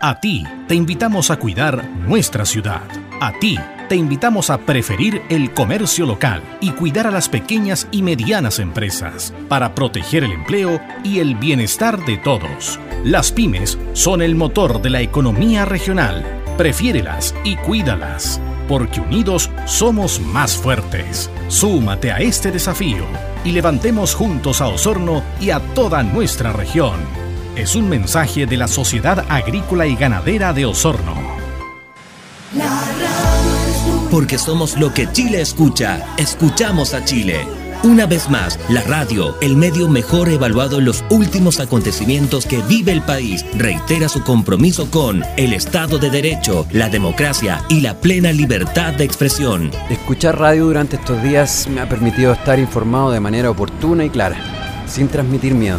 A ti te invitamos a cuidar nuestra ciudad. A ti te invitamos a preferir el comercio local y cuidar a las pequeñas y medianas empresas para proteger el empleo y el bienestar de todos. Las pymes son el motor de la economía regional. Prefiérelas y cuídalas, porque unidos somos más fuertes. Súmate a este desafío y levantemos juntos a Osorno y a toda nuestra región es un mensaje de la Sociedad Agrícola y Ganadera de Osorno. Porque somos lo que Chile escucha. Escuchamos a Chile. Una vez más, la radio, el medio mejor evaluado en los últimos acontecimientos que vive el país, reitera su compromiso con el Estado de Derecho, la democracia y la plena libertad de expresión. Escuchar radio durante estos días me ha permitido estar informado de manera oportuna y clara, sin transmitir miedo.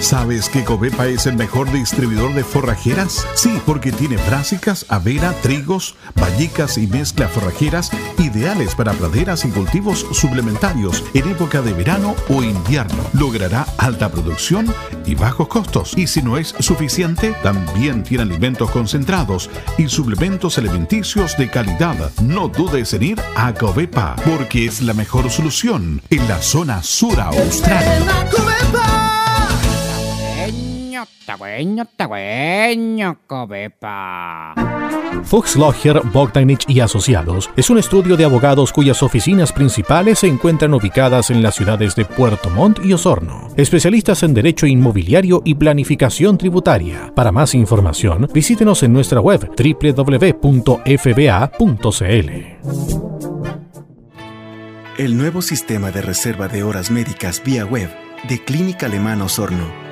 ¿Sabes que Covepa es el mejor distribuidor de forrajeras? Sí, porque tiene brásicas, avena, trigos, vallicas y mezcla forrajeras ideales para praderas y cultivos suplementarios en época de verano o invierno. Logrará alta producción y bajos costos. Y si no es suficiente, también tiene alimentos concentrados y suplementos alimenticios de calidad. No dudes en ir a Covepa, porque es la mejor solución en la zona sur austral. Fuchs Logger, Bogdanich y Asociados es un estudio de abogados cuyas oficinas principales se encuentran ubicadas en las ciudades de Puerto Montt y Osorno. Especialistas en derecho inmobiliario y planificación tributaria. Para más información, visítenos en nuestra web www.fba.cl. El nuevo sistema de reserva de horas médicas vía web de Clínica Alemana Osorno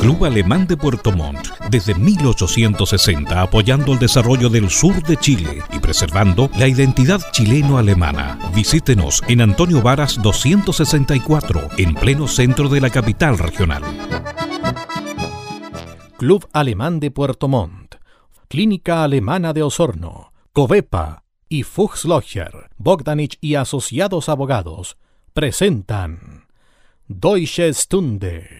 Club Alemán de Puerto Montt, desde 1860 apoyando el desarrollo del sur de Chile y preservando la identidad chileno-alemana. Visítenos en Antonio Varas 264, en pleno centro de la capital regional. Club Alemán de Puerto Montt, Clínica Alemana de Osorno, Covepa y Fuchs Logger, Bogdanich y Asociados Abogados presentan Deutsche Stunde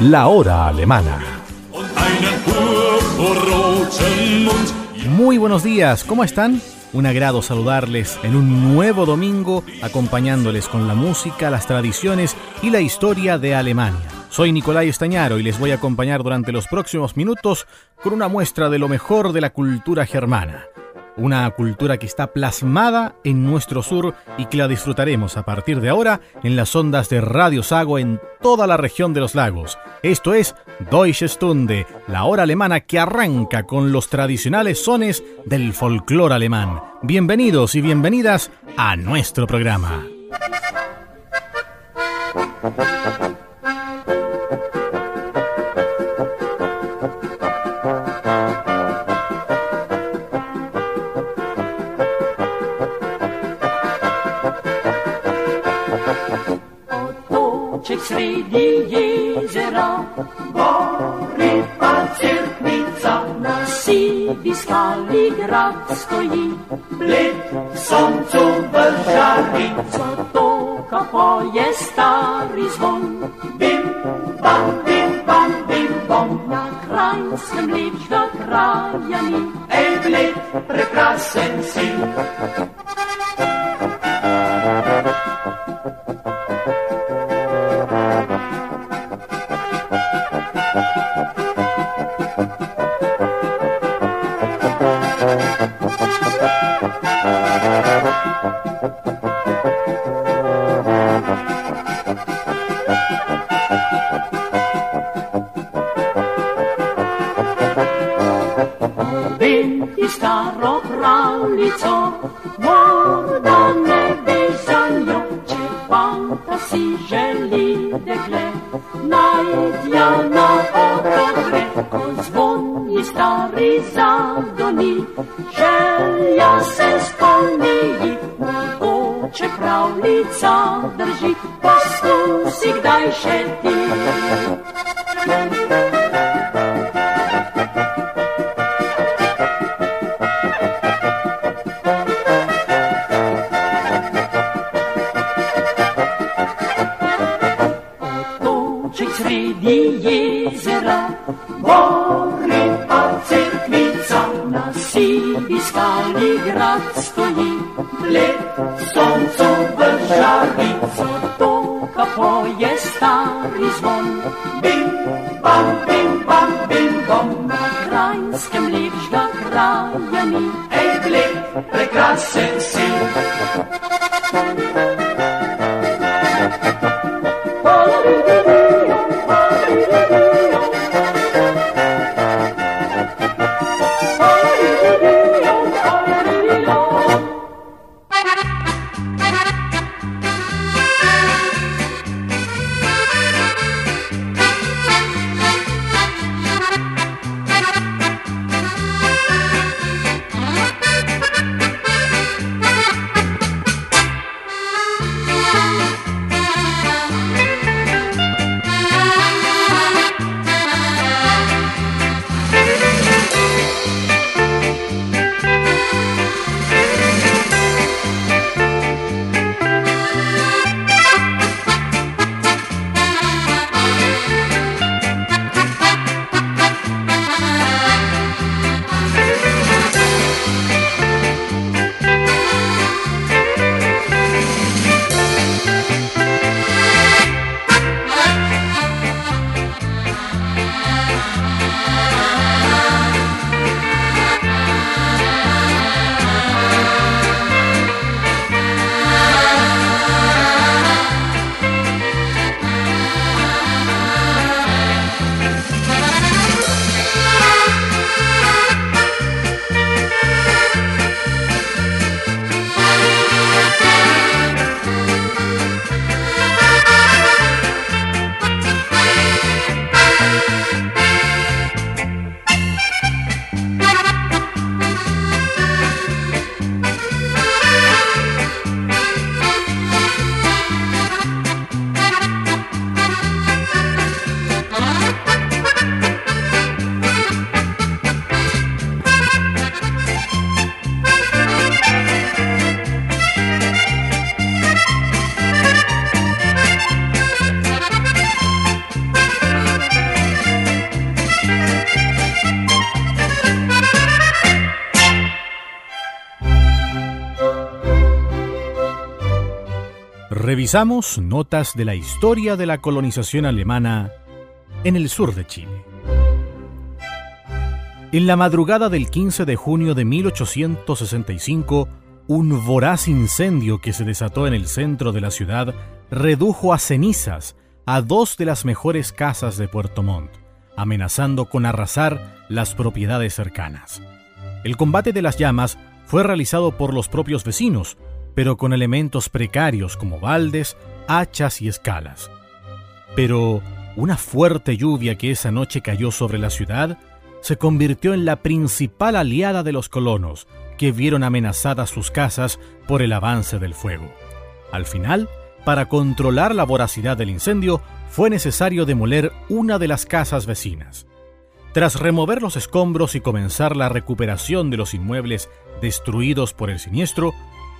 la hora alemana. Muy buenos días, ¿cómo están? Un agrado saludarles en un nuevo domingo acompañándoles con la música, las tradiciones y la historia de Alemania. Soy Nicolai Estañaro y les voy a acompañar durante los próximos minutos con una muestra de lo mejor de la cultura germana una cultura que está plasmada en nuestro sur y que la disfrutaremos a partir de ahora en las ondas de Radio Sago en toda la región de los lagos. Esto es Deutsche Stunde, la hora alemana que arranca con los tradicionales sones del folclore alemán. Bienvenidos y bienvenidas a nuestro programa. Sredi jezera, gori pa crkvica, na sivi skali grad stoji. Bled soncu v žari, zatoka poje stari zvon. Bim, bam, bim, bim, na krajskem lepšega kraja si. Venti Revisamos notas de la historia de la colonización alemana en el sur de Chile. En la madrugada del 15 de junio de 1865, un voraz incendio que se desató en el centro de la ciudad redujo a cenizas a dos de las mejores casas de Puerto Montt, amenazando con arrasar las propiedades cercanas. El combate de las llamas fue realizado por los propios vecinos, pero con elementos precarios como baldes, hachas y escalas. Pero una fuerte lluvia que esa noche cayó sobre la ciudad se convirtió en la principal aliada de los colonos, que vieron amenazadas sus casas por el avance del fuego. Al final, para controlar la voracidad del incendio, fue necesario demoler una de las casas vecinas. Tras remover los escombros y comenzar la recuperación de los inmuebles destruidos por el siniestro,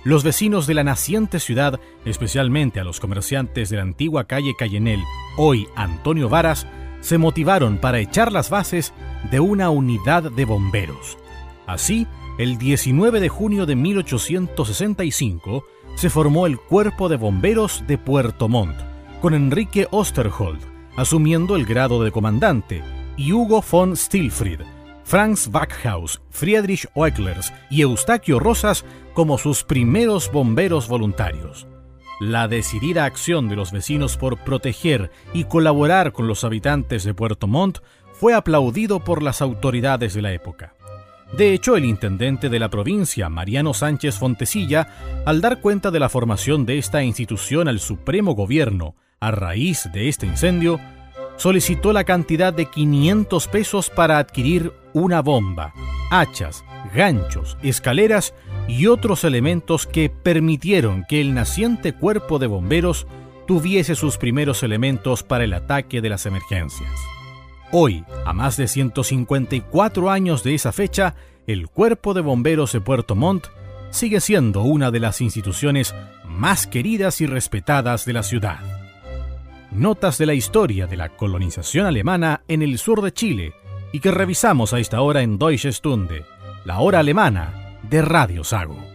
los vecinos de la naciente ciudad, especialmente a los comerciantes de la antigua calle Cayenel, hoy Antonio Varas, se motivaron para echar las bases de una unidad de bomberos. Así, el 19 de junio de 1865 se formó el Cuerpo de Bomberos de Puerto Montt, con Enrique Osterhold asumiendo el grado de comandante y Hugo von Stilfried, Franz Backhaus, Friedrich Oecklers y Eustaquio Rosas como sus primeros bomberos voluntarios. La decidida acción de los vecinos por proteger y colaborar con los habitantes de Puerto Montt fue aplaudido por las autoridades de la época. De hecho, el intendente de la provincia, Mariano Sánchez Fontecilla, al dar cuenta de la formación de esta institución al Supremo Gobierno a raíz de este incendio, solicitó la cantidad de 500 pesos para adquirir una bomba, hachas, ganchos, escaleras y otros elementos que permitieron que el naciente cuerpo de bomberos tuviese sus primeros elementos para el ataque de las emergencias. Hoy, a más de 154 años de esa fecha, el Cuerpo de Bomberos de Puerto Montt sigue siendo una de las instituciones más queridas y respetadas de la ciudad. Notas de la historia de la colonización alemana en el sur de Chile y que revisamos a esta hora en Deutsche Stunde, la hora alemana de Radio Sago.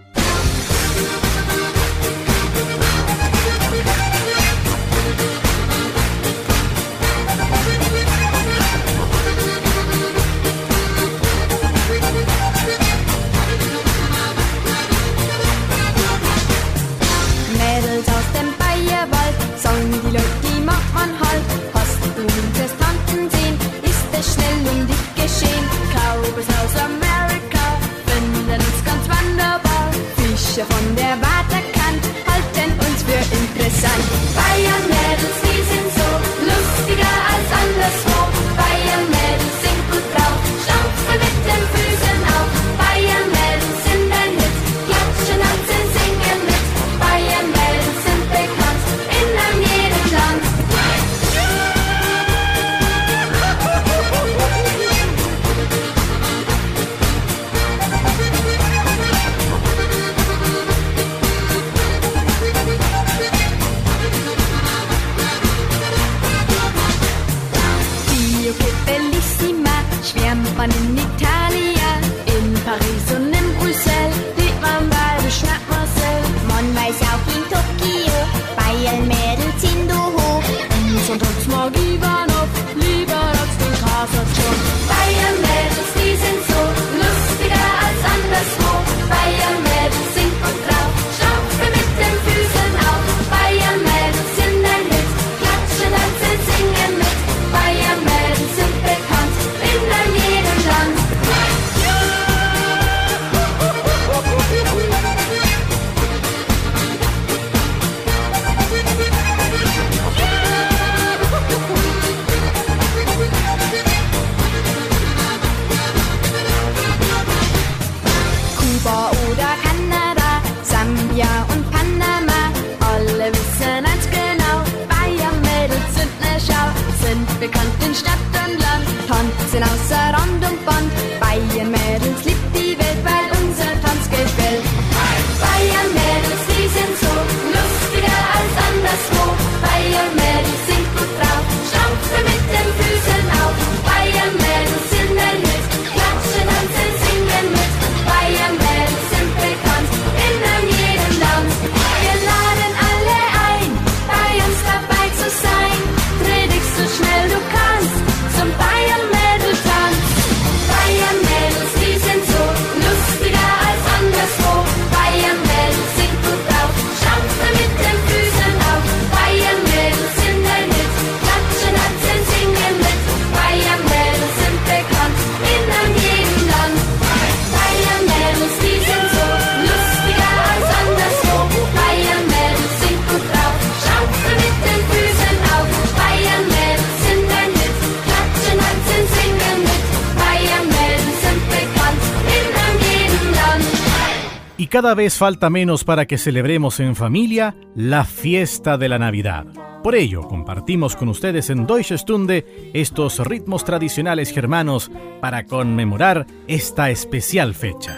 Cada vez falta menos para que celebremos en familia la fiesta de la Navidad. Por ello, compartimos con ustedes en Deutsche Stunde estos ritmos tradicionales germanos para conmemorar esta especial fecha.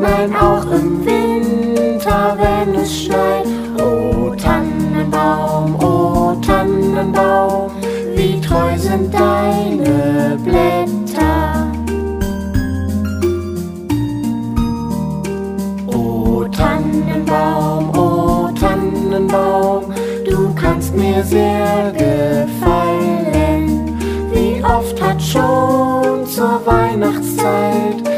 Nein auch im Winter, wenn es schneit. O Tannenbaum, o Tannenbaum, wie treu sind deine Blätter. O Tannenbaum, o Tannenbaum, du kannst mir sehr gefallen. Wie oft hat schon zur Weihnachtszeit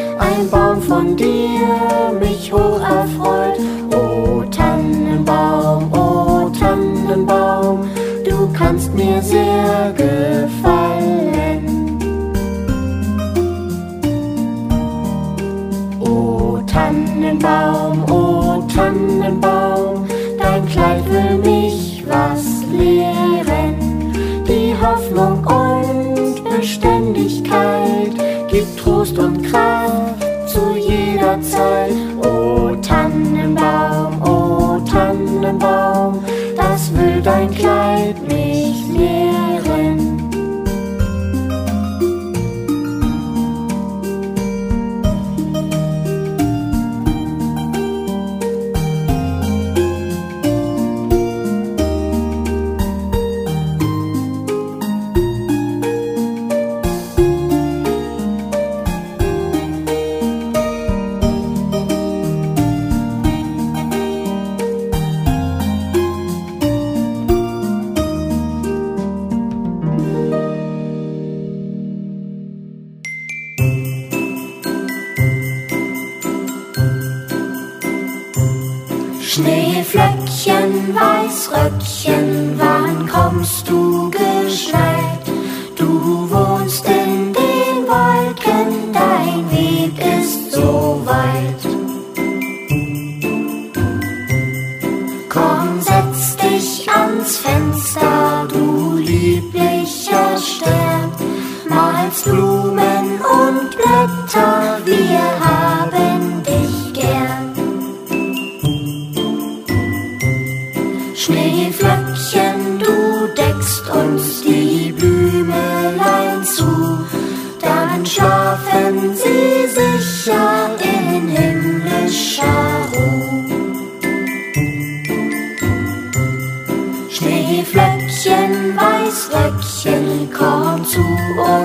von dir mich hoch erfreut. O Tannenbaum, o Tannenbaum, du kannst mir sehr gefallen. O Tannenbaum, o Tannenbaum, dein Kleid will mich was lehren. Die Hoffnung und Beständigkeit gibt Trost und Kraft Zeit. O Tannenbaum, o Tannenbaum, das will dein Kleid mich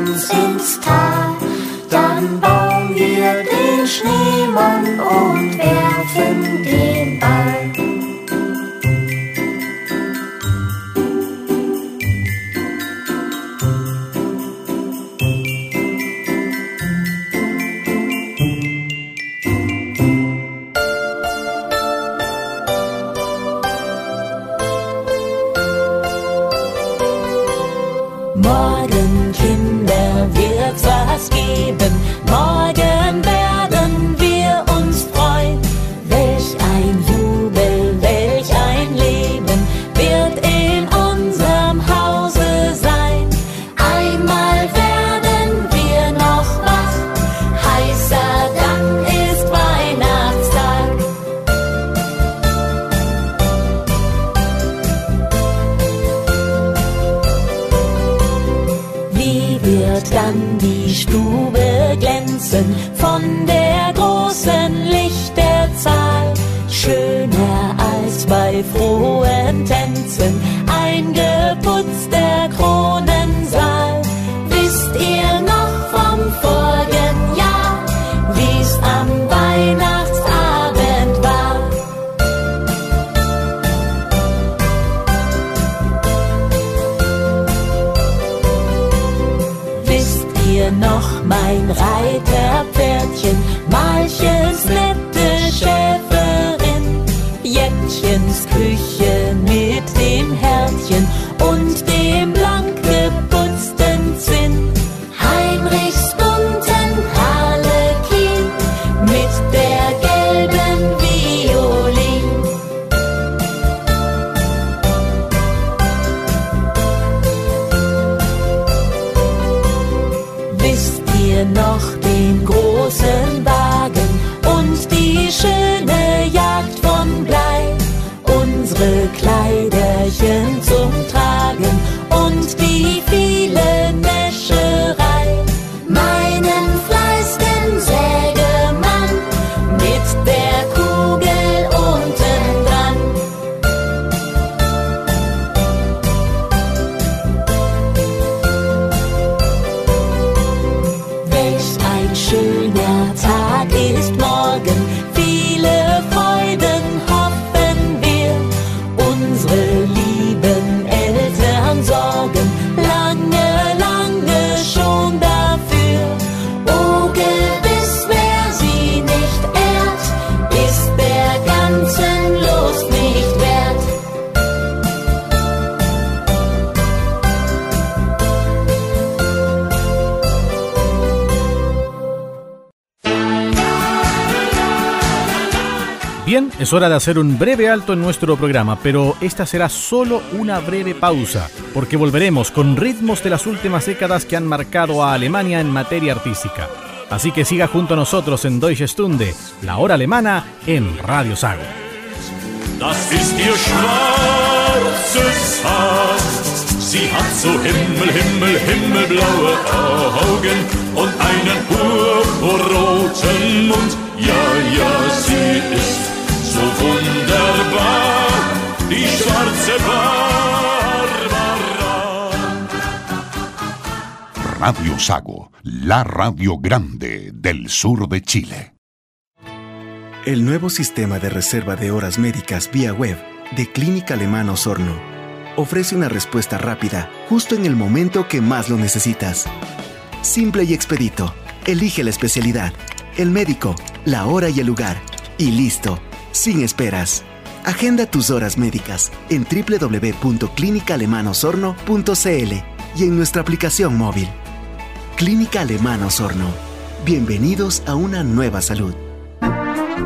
uns ins Tal, dann bauen wir den Schneemann und werfen den Ball. Es hora de hacer un breve alto en nuestro programa, pero esta será solo una breve pausa, porque volveremos con ritmos de las últimas décadas que han marcado a Alemania en materia artística. Así que siga junto a nosotros en Deutsche Stunde, la hora alemana en Radio Sago. Das ist ihr schwarzes Haar. Sie hat so Himmel, Himmel, himmelblaue Augen und einen purpurroten Mund. Ja, ja, sie ist Radio Sago, la radio grande del sur de Chile. El nuevo sistema de reserva de horas médicas vía web de Clínica Alemana Osorno ofrece una respuesta rápida justo en el momento que más lo necesitas. Simple y expedito. Elige la especialidad, el médico, la hora y el lugar. Y listo, sin esperas. Agenda tus horas médicas en www.clinicalemanosorno.cl y en nuestra aplicación móvil. Clínica Alemana Osorno. Bienvenidos a una nueva salud.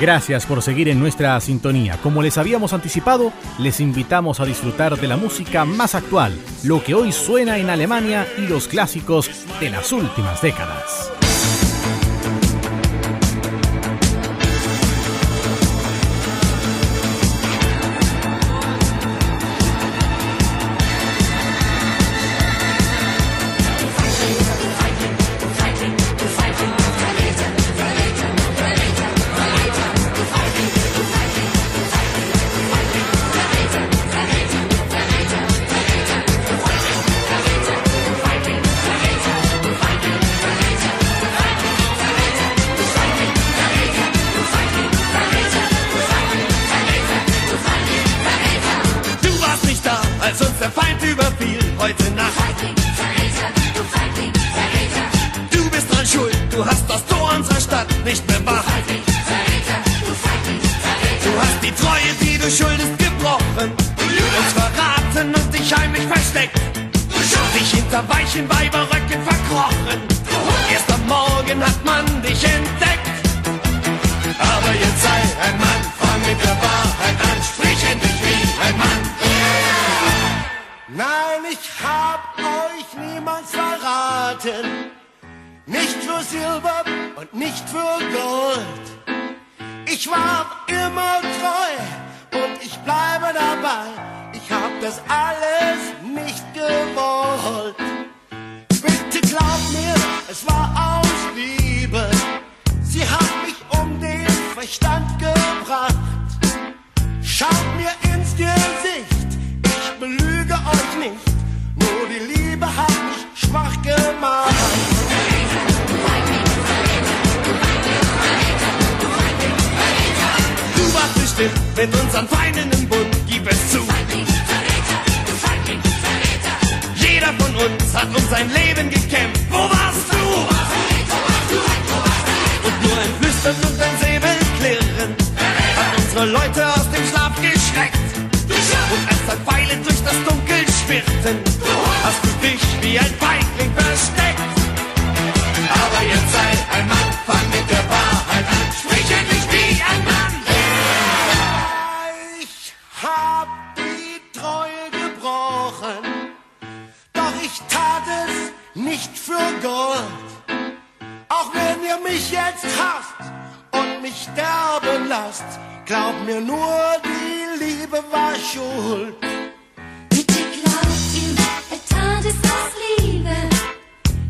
Gracias por seguir en nuestra sintonía. Como les habíamos anticipado, les invitamos a disfrutar de la música más actual, lo que hoy suena en Alemania y los clásicos de las últimas décadas. hast. Glaub mir nur, die Liebe war schuld. Bitte glaubt ihm, er tat es aus Liebe.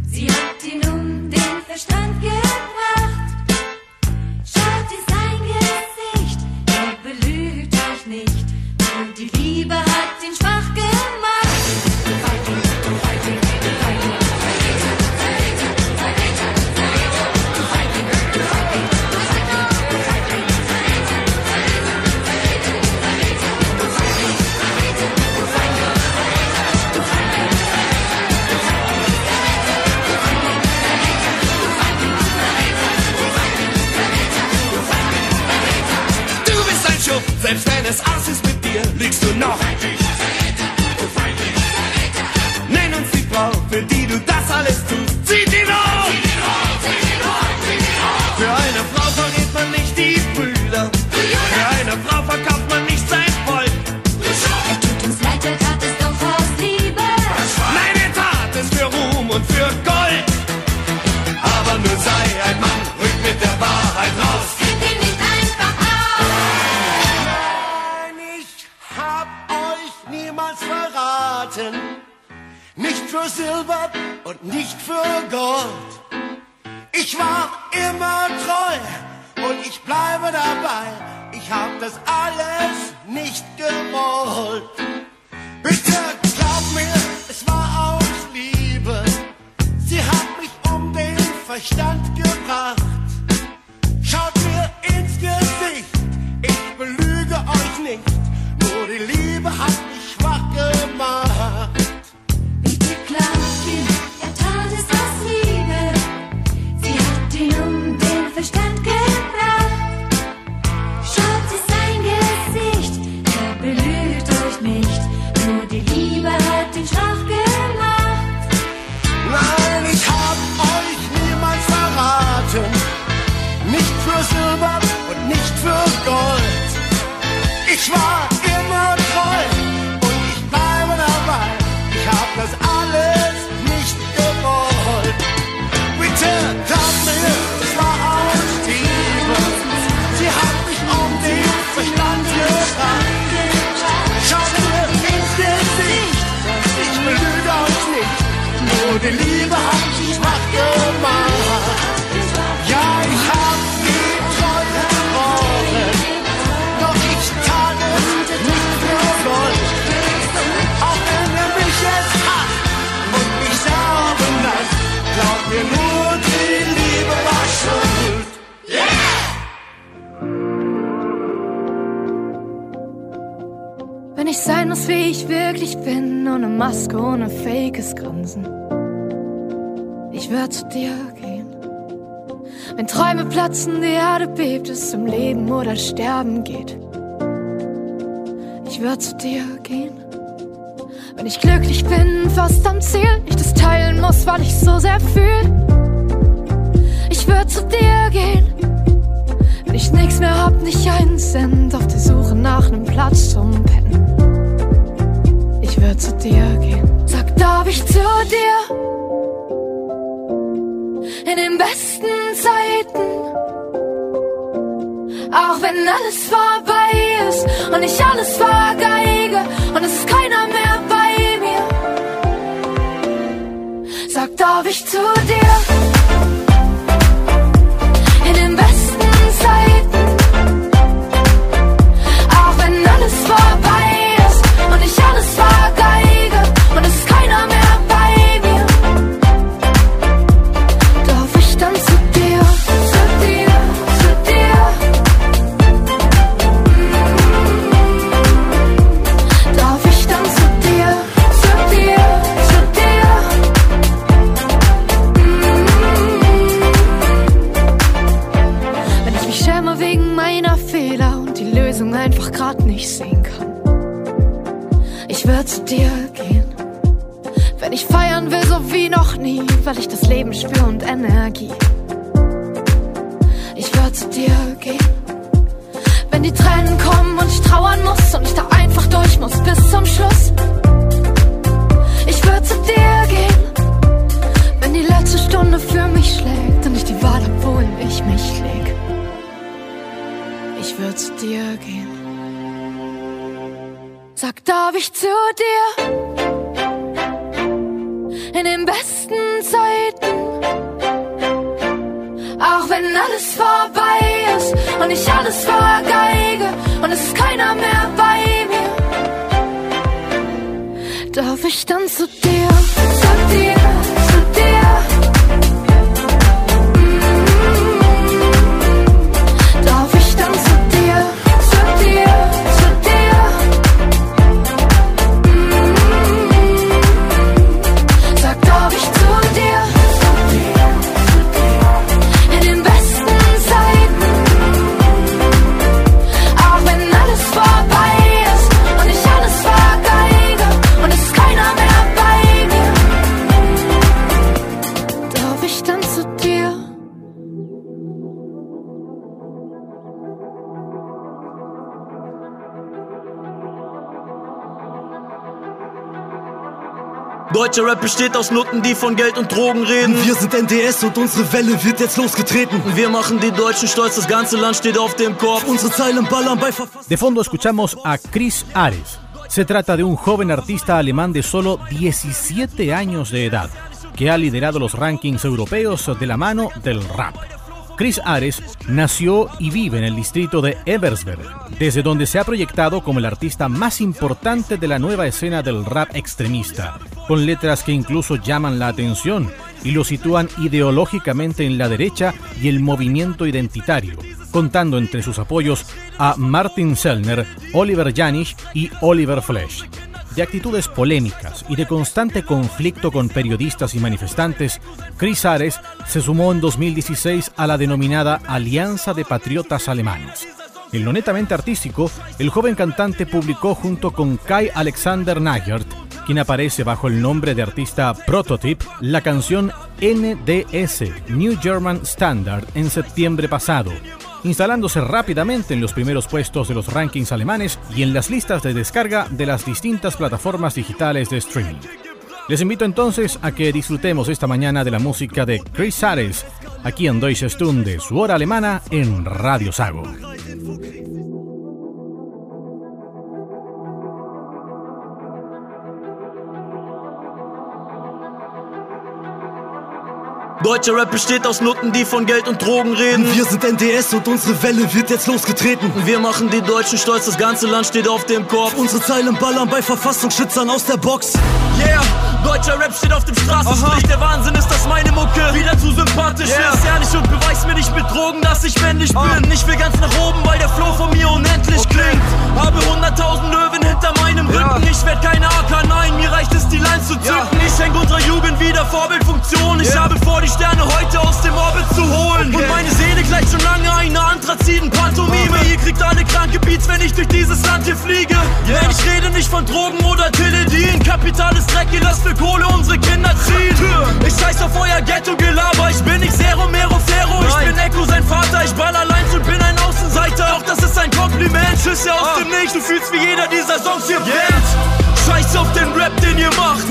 Sie hat ihn um den Verstand gebracht. für die du das alles tust. Sieh die Welt! für Silber und nicht für Gold. Ich war immer treu und ich bleibe dabei. Ich hab das alles nicht gewollt. zu dir gehen. Sag, darf ich zu dir? In den besten Zeiten. Auch wenn alles vorbei ist und ich alles vergeige und es ist keiner mehr bei mir. Sag, darf ich zu dir? weil ich das Leben spüre und Energie. Ich würde zu dir gehen, wenn die Tränen kommen und ich trauern muss und ich da einfach durch muss bis zum Schluss. Ich würde zu dir gehen, wenn die letzte Stunde für mich schlägt und ich die Wahl hab, wohin ich mich leg. Ich würde zu dir gehen. Sag, darf ich zu dir? In den besten Zeiten. Auch wenn alles vorbei ist und ich alles vergeige und es ist keiner mehr bei mir. Darf ich dann zu dir, zu dir? Deutscher Rap besteht aus Nutten, die von Geld und Drogen reden. Wir sind NDS und unsere Welle wird jetzt losgetreten. Wir machen die Deutschen stolz, das ganze Land steht auf dem Kopf. Unsere Zeilen ballern bei Verfassung. De fondo escuchamos a Chris Ares. Se trata de un joven artista alemán de solo 17 años de edad, que ha liderado los rankings europeos de la mano del rap. Chris Ares nació y vive en el distrito de Eversberg, desde donde se ha proyectado como el artista más importante de la nueva escena del rap extremista, con letras que incluso llaman la atención y lo sitúan ideológicamente en la derecha y el movimiento identitario, contando entre sus apoyos a Martin Sellner, Oliver Janich y Oliver Flesch. De actitudes polémicas y de constante conflicto con periodistas y manifestantes, Chris Ares se sumó en 2016 a la denominada Alianza de Patriotas Alemanes. En lo netamente artístico, el joven cantante publicó junto con Kai Alexander Nagert, quien aparece bajo el nombre de artista Prototype, la canción NDS, New German Standard, en septiembre pasado, instalándose rápidamente en los primeros puestos de los rankings alemanes y en las listas de descarga de las distintas plataformas digitales de streaming. Les invito entonces a que disfrutemos esta mañana de la música de Chris Ares, aquí en Deutsche Stunde, su hora alemana en Radio Sago. Deutscher Rap besteht aus Nutten, die von Geld und Drogen reden. Wir sind NDS und unsere Welle wird jetzt losgetreten. Wir machen die Deutschen stolz, das ganze Land steht auf dem Kopf. Unsere Zeilen ballern bei Verfassungsschützern aus der Box. Yeah, deutscher Rap steht auf dem Straßenstrich. Der Wahnsinn ist, dass meine Mucke wieder zu sympathisch Yeah. ist. Ehrlich und beweis mir nicht mit Drogen, dass ich männlich bin. Ich will ganz nach oben, weil der Flow von mir unendlich klingt. Habe 100.000 Löwen hinter meinem Rücken. Ich werd keine AK, nein, mir reicht es, die Line zu zücken. Ich schenk unserer Jugend wieder Vorbildfunktion. Ich Ja. habe vor, die Sterne heute aus dem Orbit zu holen. Okay. Und meine Seele gleicht schon lange einer anthraziden Pantomime. Ihr kriegt alle kranke Beats, wenn ich durch dieses Land hier fliege. Denn ich rede nicht von Drogen oder Teledin. Kapital ist Dreck, ihr lasst für Kohle unsere Kinder ziehen. Ich scheiß auf euer Ghetto-Gelaber. Ich bin nicht Zero Mero Fero. Ich bin Echo, sein Vater. Ich ball allein und bin ein Außenseiter. Doch das ist ein Kompliment. Schüsse aus dem Nichts. Du fühlst wie jeder dieser Songs hier brennt. Scheiß auf den Rap, den ihr macht.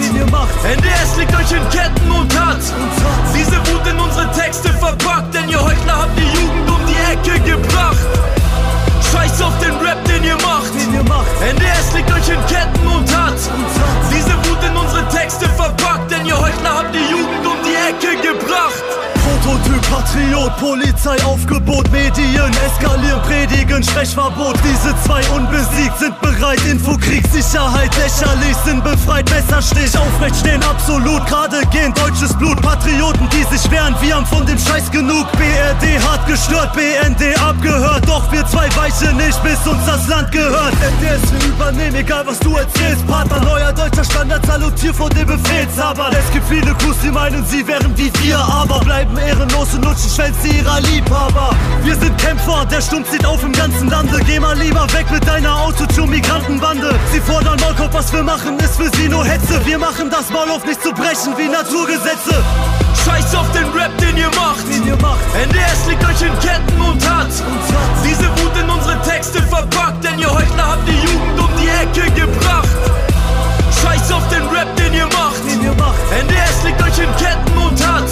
NDS liegt euch in Ketten und hat diese Wut in unsere Texte verpackt. Denn ihr Heuchler habt die Jugend um die Ecke gebracht. Scheiß auf den Rap, den ihr macht. NDS liegt euch in Ketten und hat diese Unsere Texte verpackt. Denn ihr Heuchler habt die Jugend um die Ecke gebracht. Prototyp, Patriot, Polizei, Aufgebot, Medien, eskalieren, predigen, Sprechverbot. Diese zwei unbesiegt sind bereit, Infokrieg, Sicherheit, lächerlich, sind befreit, Messerstich, aufrecht stehen, absolut, gerade gehen, deutsches Blut, Patrioten, die sich wehren, wir haben von dem Scheiß genug. BRD hart gestört, BND abgehört, doch wir zwei weichen nicht, bis uns das Land gehört. NDS, wir übernehmen, egal was du erzählst, Partner, neuer deutscher Standard, salutier vor dem Befehlshaber. Es gibt viele Crews, die meinen, sie wären wie wir, aber bleiben ehrenlos und lutschen Schwänze ihrer Liebhaber. Wir sind Kämpfer, der Stumpf zieht auf im ganzen Lande. Geh mal lieber weg mit deiner Autotune-Migrantenbande. Sie fordern Maulkorb, was wir machen, ist für sie nur Hetze. Wir machen das Maul auf nicht zu brechen wie Naturgesetze. Scheiß auf den Rap, den ihr macht. NDS liegt euch in Ketten und hat diese Wut in unsere Texte verpackt. Denn ihr Heuchler habt die Jugend um die Ecke gebracht. Scheiß auf den Rap, den ihr macht. NDS liegt euch in Ketten und hat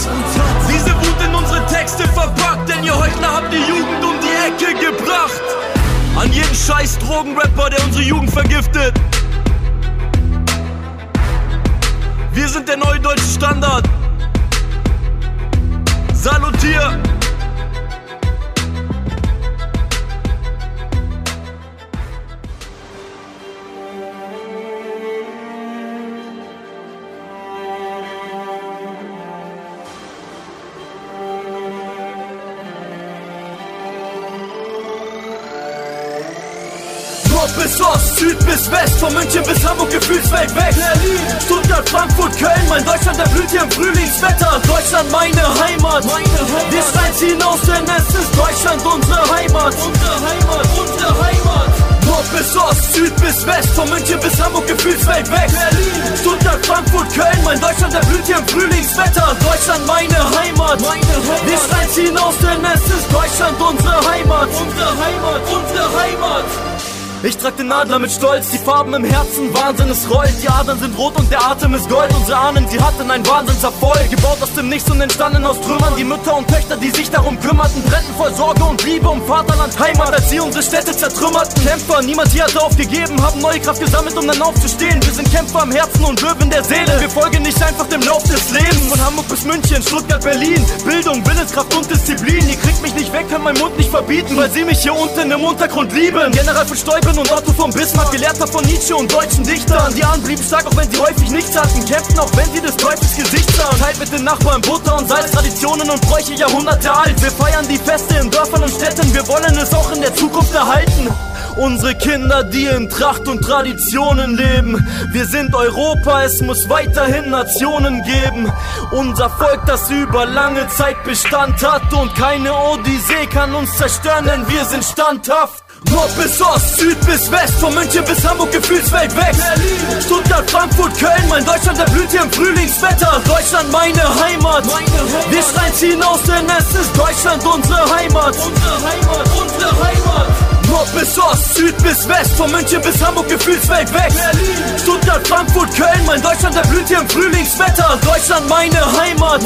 verpackt. Denn ihr Heuchler habt die Jugend um die Ecke gebracht. scheiß Drogenrapper, der unsere Jugend vergiftet. Wir sind der neue deutsche Standard. Salutier! Süd bis West, von München bis Hamburg gefühlsweit weg. Berlin, Stuttgart, Frankfurt, Köln, mein Deutschland erblüht hier im Frühlingswetter. Deutschland meine Heimat. Wir schreien hinaus, denn es ist Deutschland unsere Heimat. Unsere Heimat, unsere Heimat. Nord bis Ost, Süd bis West, von München bis Hamburg gefühlsweit weg. Berlin, Stuttgart, Frankfurt, Köln, mein Deutschland erblüht hier im Frühlingswetter. Deutschland meine Heimat. Wir schreien hinaus, denn es ist Deutschland unsere Heimat. Unsere Heimat, unsere Heimat. Ich trag den Adler mit Stolz, die Farben im Herzen, Wahnsinn, es rollt. Die Adern sind rot und der Atem ist Gold. Unsere Ahnen, sie hatten einen Wahnsinnserfolg. Gebaut aus dem Nichts und entstanden aus Trümmern. Die Mütter und Töchter, die sich darum kümmerten, brennten voll Sorge und Liebe um Vaterland, Heimat. Als sie unsere Städte zertrümmerten, Kämpfer, niemand hier hat aufgegeben, haben neue Kraft gesammelt, um dann aufzustehen. Wir sind Kämpfer am Herzen und Löwen der Seele. Wir folgen nicht einfach dem Lauf des Lebens. Von Hamburg bis München, Stuttgart, Berlin. Bildung, Willenskraft und Disziplin. Ihr kriegt mich nicht weg, könnt meinen Mund nicht verbieten, weil sie mich hier unten im Untergrund lieben. General von Steuben und Otto von Bismarck, Gelehrter von Nietzsche und deutschen Dichtern. Die Ahnen blieben stark, auch wenn sie häufig nichts hatten. Kämpften, auch wenn sie des Teufels Gesicht sahen. Teilt mit den Nachbarn Butter und Salz, Traditionen und Bräuche Jahrhunderte alt. Wir feiern die Feste in Dörfern und Städten. Wir wollen es auch in der Zukunft erhalten. Unsere Kinder, die in Tracht und Traditionen leben. Wir sind Europa, es muss weiterhin Nationen geben. Unser Volk, das über lange Zeit Bestand hat. Und keine Odyssee kann uns zerstören, denn wir sind standhaft. Nord bis Ost, Süd bis West, von München bis Hamburg gefühlsweit weg. Berlin, Stuttgart, Frankfurt, Köln, mein Deutschland erblüht hier im Frühlingswetter. Deutschland meine Heimat. Wir schreien hinaus, denn es ist Deutschland unsere Heimat. Unsere Heimat, unsere Heimat. Nord bis Ost, Süd bis West, von München bis Hamburg gefühlsweit weg. Stuttgart, Frankfurt, Köln, mein Deutschland erblüht hier im Frühlingswetter. Deutschland meine Heimat.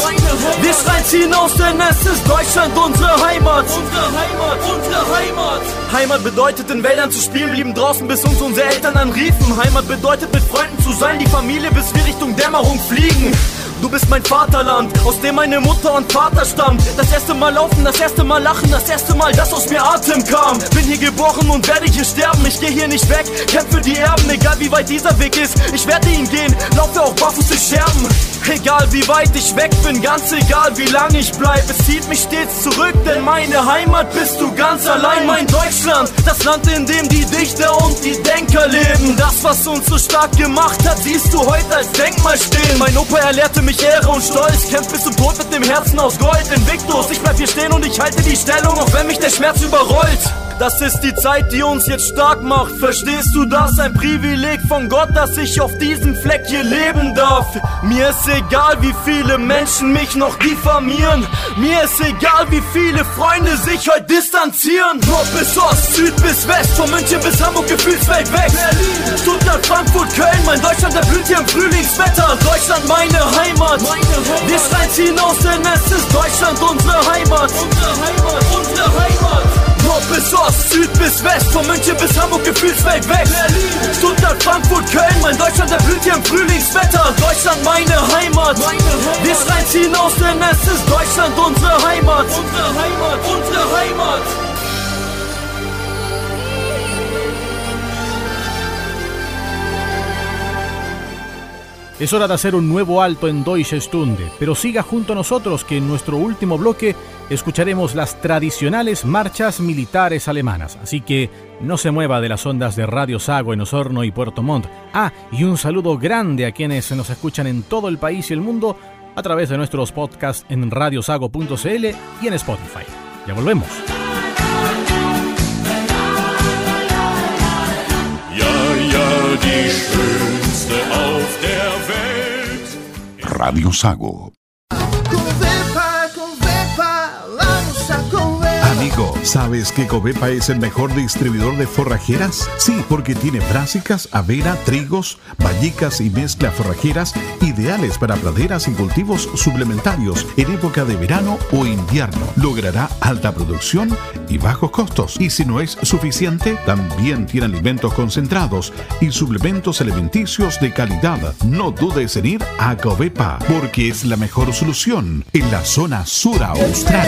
Wir schreien hinaus, denn es ist Deutschland unsere Heimat. Unsere Heimat, unsere Heimat. Heimat bedeutet in Wäldern zu spielen, blieben draußen bis uns unsere Eltern anriefen. Heimat bedeutet mit Freunden zu sein, die Familie bis wir Richtung Dämmerung fliegen. Du bist mein Vaterland, aus dem meine Mutter und Vater stammt. Das erste Mal laufen, das erste Mal lachen, das erste Mal, dass aus mir Atem kam. Bin hier geboren und werde hier sterben. Ich gehe hier nicht weg, kämpfe die Erben, egal wie weit dieser Weg ist. Ich werde ihn gehen, laufe auch barfuß durch Scherben. Egal wie weit ich weg bin, ganz egal wie lang ich bleib, es zieht mich stets zurück, denn meine Heimat bist du ganz allein. Mein Deutschland, das Land, in dem die Dichter und die Denker leben. Das, was uns so stark gemacht hat, siehst du heute als Denkmal stehen. Mein Opa, er lehrte mich Ehre und Stolz, kämpft bis zum Tod mit dem Herzen aus Gold. Invictus, ich bleib hier stehen und ich halte die Stellung, auch wenn mich der Schmerz überrollt. Das ist die Zeit, die uns jetzt stark macht. Verstehst du das? Ein Privileg von Gott, dass ich auf diesem Fleck hier leben darf. Mir ist egal, wie viele Menschen mich noch diffamieren. Mir ist egal, wie viele Freunde sich heute distanzieren. Nord bis Ost, Süd bis West, von München bis Hamburg gefühlsweit weg. Berlin, Stuttgart, Frankfurt, Köln, mein Deutschland erblüht hier im Frühlingswetter. Deutschland meine Heimat. Wir schreien hinaus, denn es ist Deutschland unsere Heimat. Unsere Heimat, unsere Heimat. Nord bis Ost, Süd bis West, von München bis Hamburg gefühlsweit weg. Berlin, Stuttgart, Frankfurt, Köln, mein Deutschland erblüht hier im Frühlingswetter. Deutschland meine Heimat. Wir schreien hinaus, denn es ist Deutschland unsere Heimat. Unsere Heimat, unsere Heimat. Es hora de hacer un nuevo alto en Deutsche Stunde, pero siga junto a nosotros que en nuestro último bloque escucharemos las tradicionales marchas militares alemanas. Así que no se mueva de las ondas de Radio Sago en Osorno y Puerto Montt. Ah, y un saludo grande a quienes nos escuchan en todo el país y el mundo a través de nuestros podcasts en radiosago.cl y en Spotify. Ya volvemos. Die schönste auf der Welt. Radio Sago. Amigo, ¿sabes que Covepa es el mejor distribuidor de forrajeras? Sí, porque tiene brásicas, avena, trigos, vallicas y mezclas forrajeras ideales para praderas y cultivos suplementarios en época de verano o invierno. Logrará alta producción y bajos costos. Y si no es suficiente, también tiene alimentos concentrados y suplementos alimenticios de calidad. No dudes en ir a Covepa, porque es la mejor solución en la zona sur austral.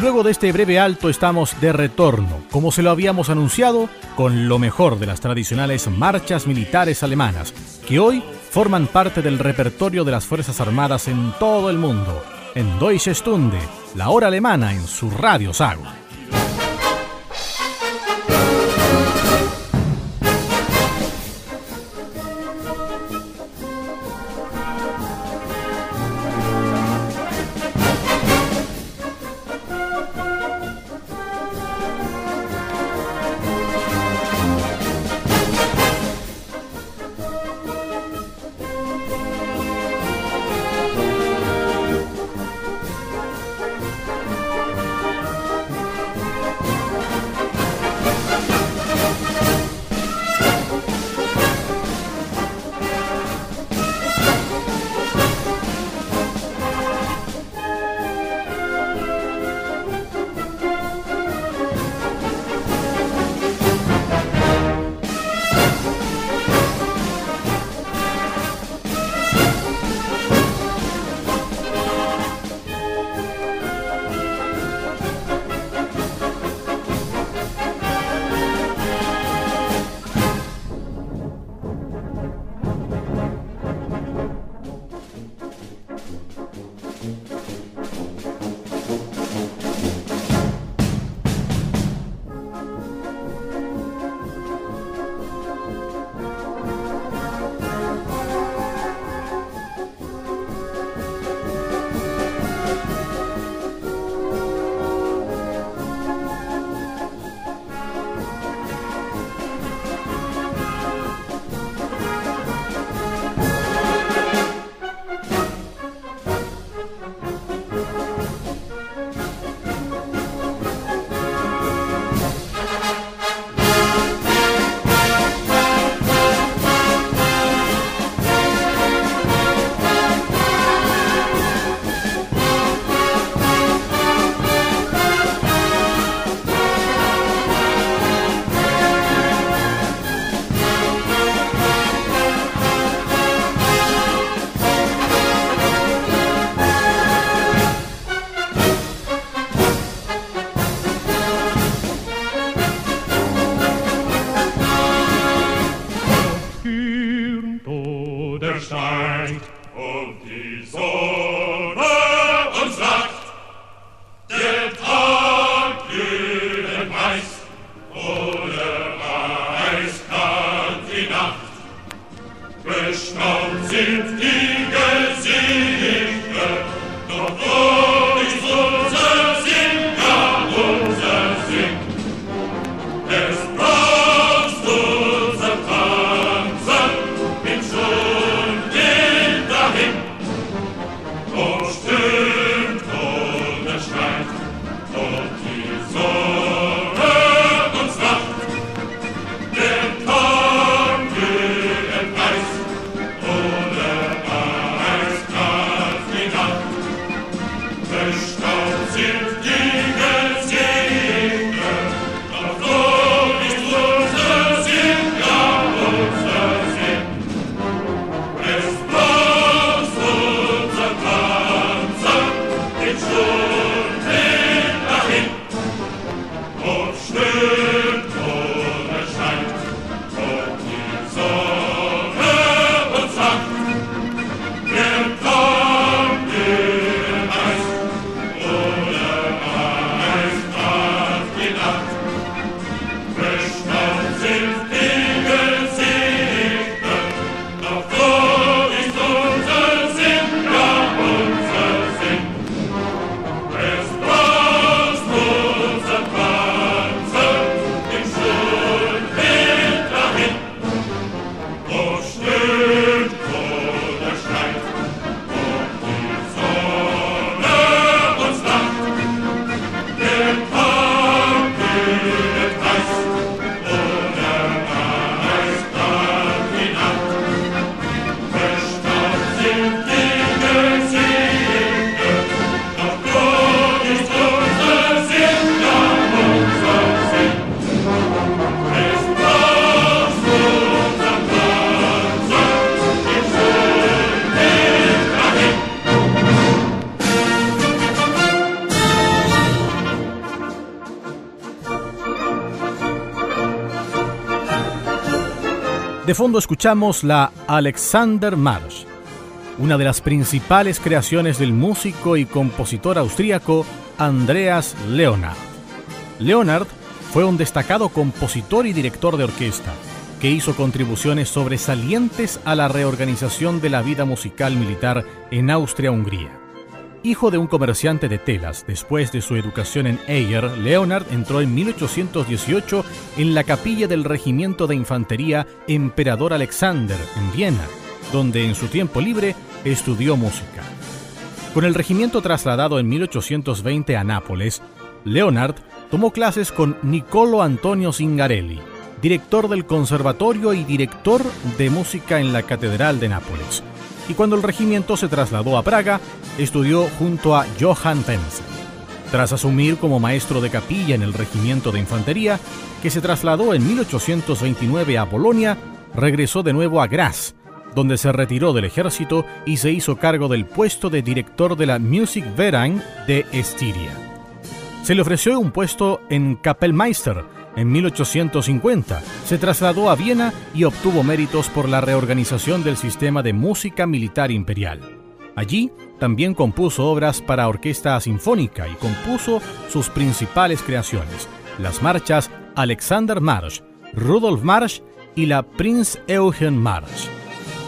Luego de este breve alto estamos de retorno, como se lo habíamos anunciado, con lo mejor de las tradicionales marchas militares alemanas, que hoy forman parte del repertorio de las Fuerzas Armadas en todo el mundo, en Deutsche Stunde, la hora alemana en su radio Sago. Fondo escuchamos la Alexander Marsch, una de las principales creaciones del músico y compositor austríaco Andreas Leonard. Leonard fue un destacado compositor y director de orquesta, que hizo contribuciones sobresalientes a la reorganización de la vida musical militar en Austria-Hungría. Hijo de un comerciante de telas, después de su educación en Eyer, Leonard entró en 1818 en la capilla del Regimiento de Infantería Emperador Alexander, en Viena, donde en su tiempo libre estudió música. Con el regimiento trasladado en 1820 a Nápoles, Leonard tomó clases con Niccolo Antonio Zingarelli, director del conservatorio y director de música en la Catedral de Nápoles. Y cuando el regimiento se trasladó a Praga, estudió junto a Johann Wenzel. Tras asumir como maestro de capilla en el regimiento de infantería, que se trasladó en 1829 a Polonia, regresó de nuevo a Graz, donde se retiró del ejército y se hizo cargo del puesto de director de la Musikverein de Estiria. Se le ofreció un puesto en Kapellmeister en 1850. Se trasladó a Viena y obtuvo méritos por la reorganización del sistema de música militar imperial. Allí también compuso obras para orquesta sinfónica y compuso sus principales creaciones, las marchas Alexander Marsch, Rudolf Marsch y la Prinz Eugen Marsch.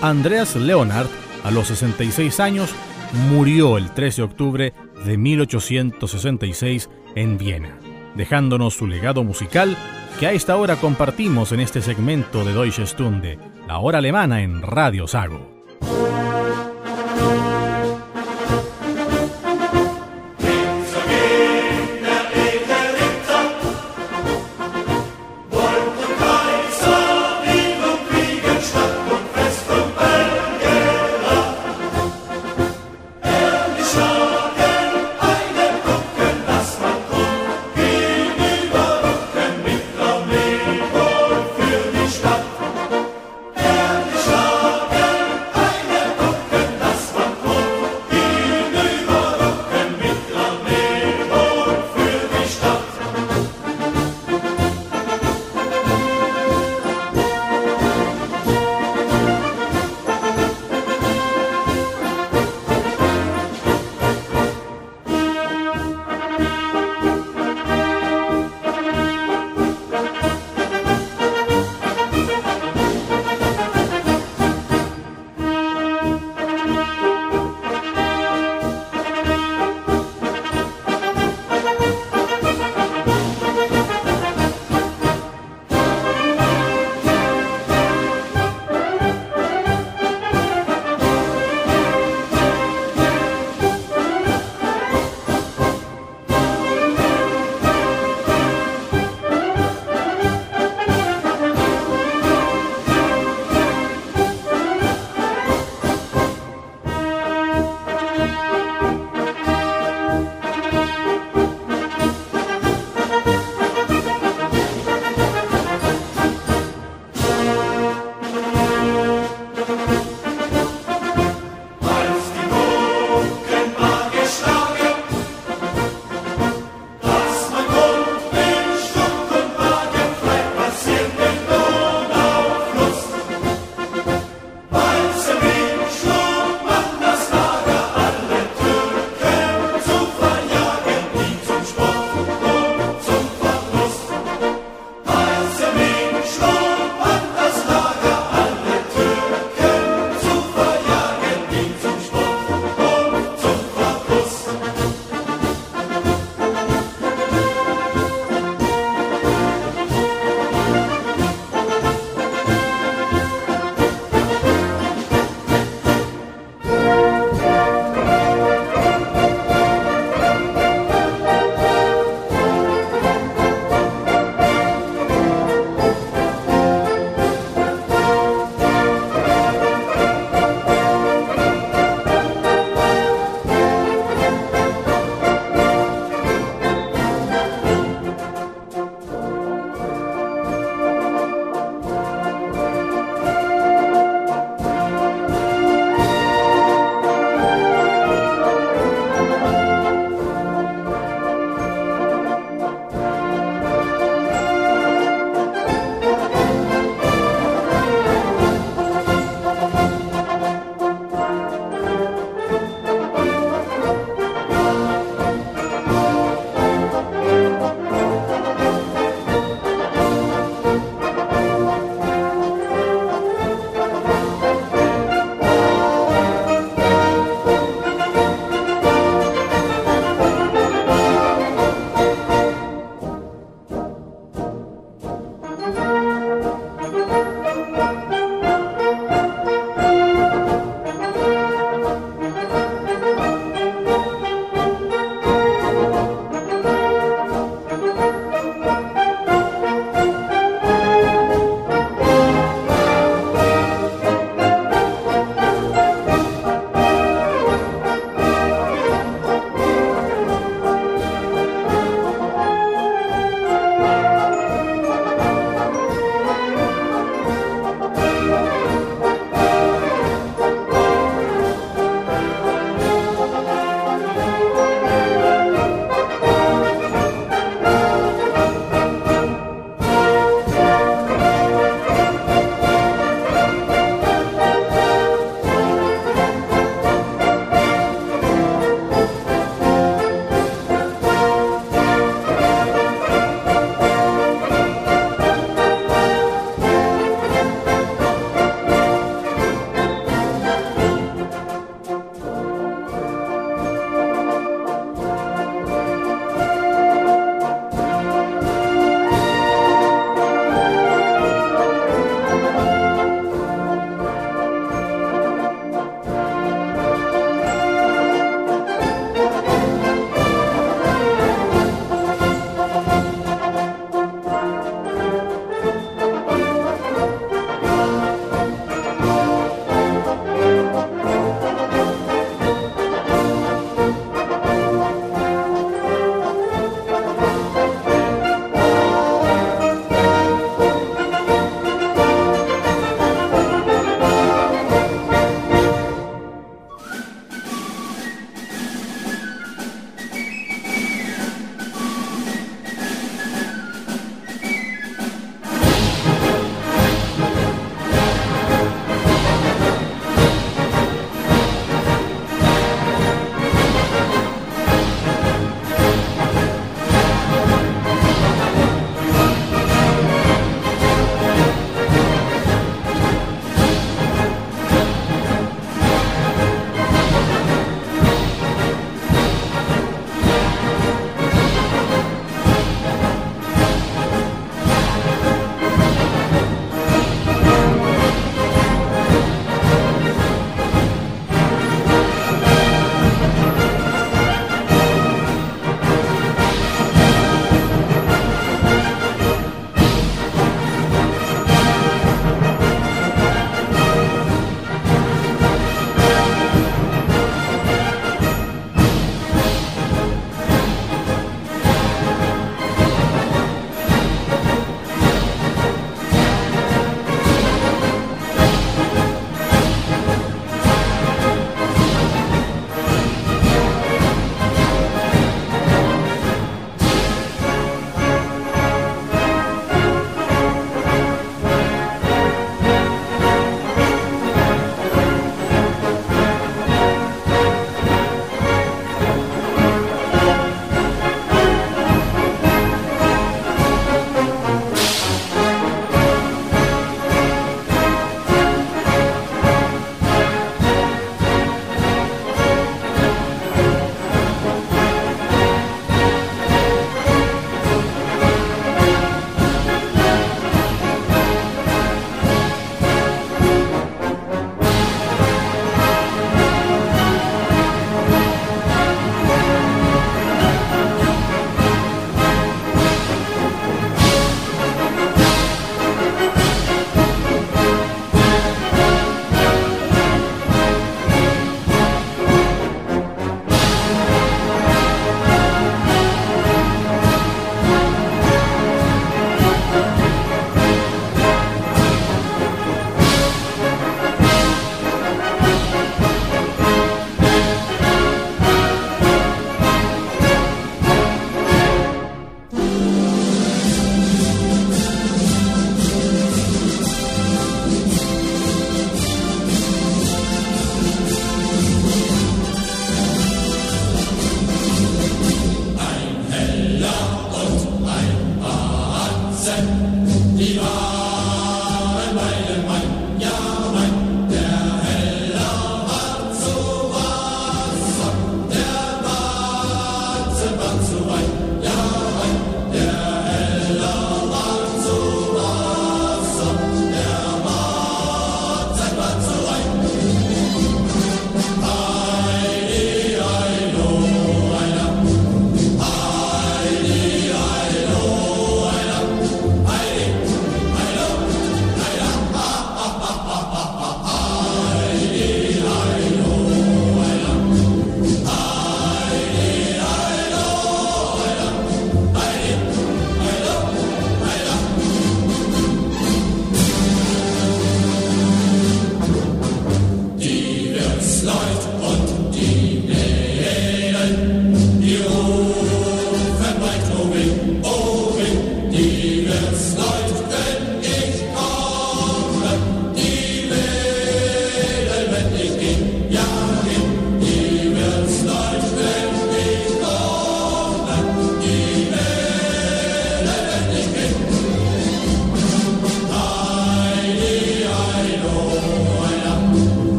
Andreas Leonard, a los 66 años, murió el 13 de octubre de 1866 en Viena, dejándonos su legado musical que a esta hora compartimos en este segmento de Deutsche Stunde, la hora alemana en Radio Sago.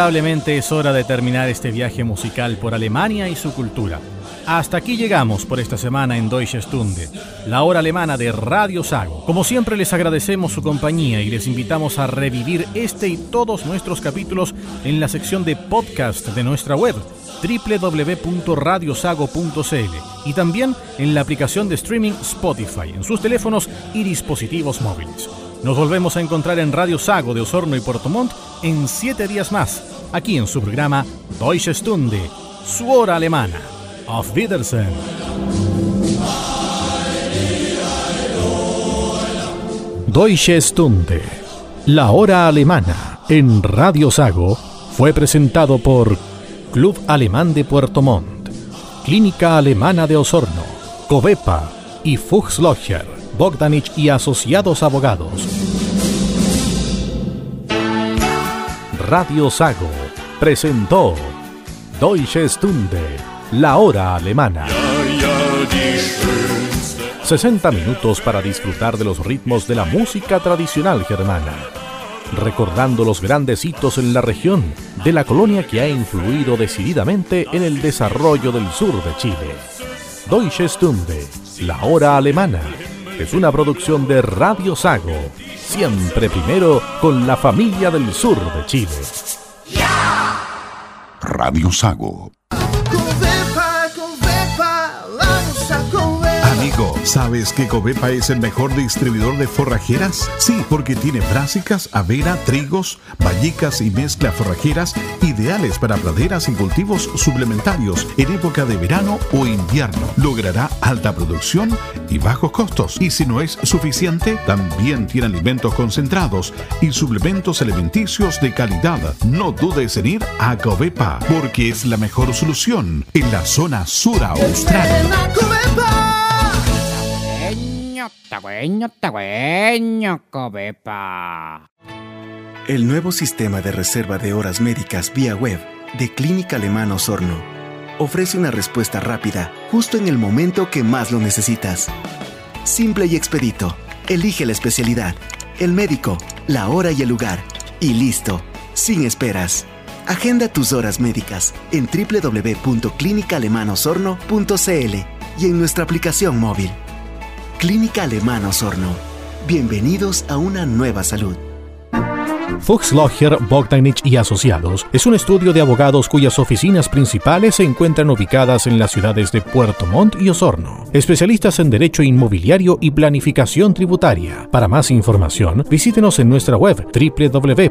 Lamentablemente es hora de terminar este viaje musical por Alemania y su cultura. Hasta aquí llegamos por esta semana en Deutsche Stunde, la hora alemana de Radio Sago. Como siempre les agradecemos su compañía y les invitamos a revivir este y todos nuestros capítulos en la sección de podcast de nuestra web www.radiosago.cl y también en la aplicación de streaming Spotify en sus teléfonos y dispositivos móviles. Nos volvemos a encontrar en Radio Sago de Osorno y Puerto Montt en siete días más, aquí en su programa Deutsche Stunde, su hora alemana. Auf Wiedersehen. Deutsche Stunde, la hora alemana, en Radio Sago, fue presentado por Club Alemán de Puerto Montt, Clínica Alemana de Osorno, Covepa y Fuchslocher, Bogdanich y Asociados Abogados. Radio Sago presentó Deutsche Stunde, la hora alemana. 60 minutos para disfrutar de los ritmos de la música tradicional germana, recordando los grandes hitos en la región de la colonia que ha influido decididamente en el desarrollo del sur de Chile. Deutsche Stunde, la hora alemana, es una producción de Radio Sago, siempre primero con la familia del sur de Chile. Radio Sago. Amigo, ¿sabes que Covepa es el mejor distribuidor de forrajeras? Sí, porque tiene brásicas, avena, trigos, vallicas y mezcla forrajeras ideales para praderas y cultivos suplementarios en época de verano o invierno. Logrará alta producción y bajos costos. Y si no es suficiente, también tiene alimentos concentrados y suplementos alimenticios de calidad. No dudes en ir a Covepa, porque es la mejor solución en la zona sur austral. El nuevo sistema de reserva de horas médicas vía web de Clínica Alemana Osorno ofrece una respuesta rápida justo en el momento que más lo necesitas. Simple y expedito. Elige la especialidad, el médico, la hora y el lugar. Y listo, sin esperas. Agenda tus horas médicas en www.clinicalemanosorno.cl y en nuestra aplicación móvil. Clínica Alemana Osorno. Bienvenidos a una nueva salud. Fuchslocher, Bogdanich y Asociados es un estudio de abogados cuyas oficinas principales se encuentran ubicadas en las ciudades de Puerto Montt y Osorno. Especialistas en derecho inmobiliario y planificación tributaria. Para más información, visítenos en nuestra web www.fba.cl.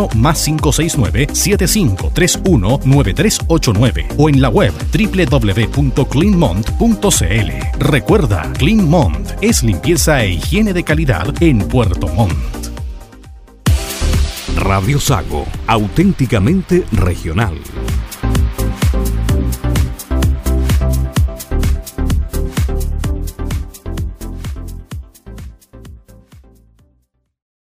fono más 569-7531-9389 o en la web www.cleanmont.cl. Recuerda, Clean Mont es limpieza e higiene de calidad en Puerto Montt. Radio Sago, auténticamente regional.